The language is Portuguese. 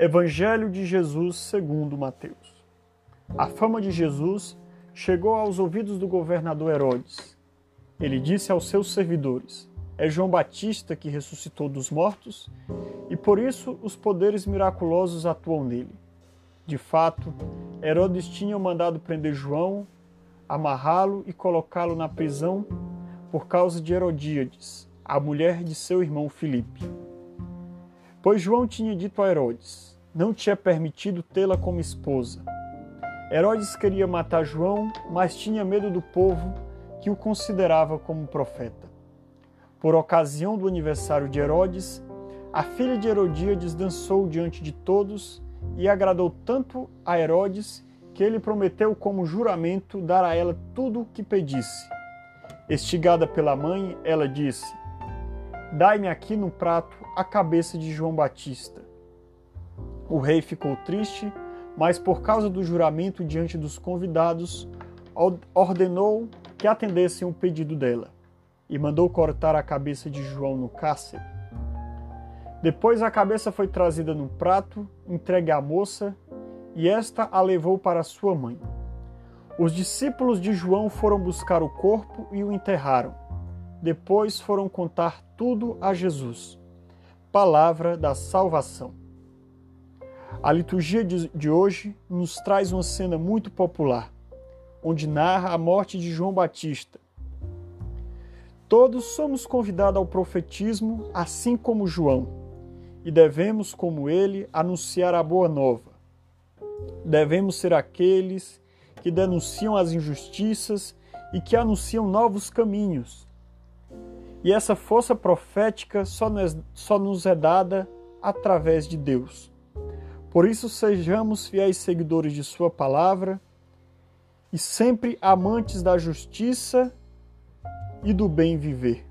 Evangelho de Jesus segundo Mateus. A fama de Jesus chegou aos ouvidos do governador Herodes. Ele disse aos seus servidores: É João Batista que ressuscitou dos mortos, e por isso os poderes miraculosos atuam nele. De fato, Herodes tinha mandado prender João, amarrá-lo e colocá-lo na prisão por causa de Herodíades, a mulher de seu irmão Filipe. Pois João tinha dito a Herodes: Não te é permitido tê-la como esposa. Herodes queria matar João, mas tinha medo do povo que o considerava como profeta. Por ocasião do aniversário de Herodes, a filha de Herodíades dançou diante de todos e agradou tanto a Herodes que ele prometeu como juramento dar a ela tudo o que pedisse. Estigada pela mãe, ela disse: Dai-me aqui no prato a cabeça de João Batista. O rei ficou triste, mas por causa do juramento diante dos convidados, ordenou que atendessem o pedido dela e mandou cortar a cabeça de João no cárcere. Depois a cabeça foi trazida num prato, entregue à moça, e esta a levou para sua mãe. Os discípulos de João foram buscar o corpo e o enterraram. Depois foram contar tudo a Jesus. Palavra da salvação. A liturgia de hoje nos traz uma cena muito popular, onde narra a morte de João Batista. Todos somos convidados ao profetismo, assim como João, e devemos, como ele, anunciar a boa nova. Devemos ser aqueles que denunciam as injustiças e que anunciam novos caminhos, e essa força profética só nos, só nos é dada através de Deus. Por isso, sejamos fiéis seguidores de Sua palavra e sempre amantes da justiça e do bem viver.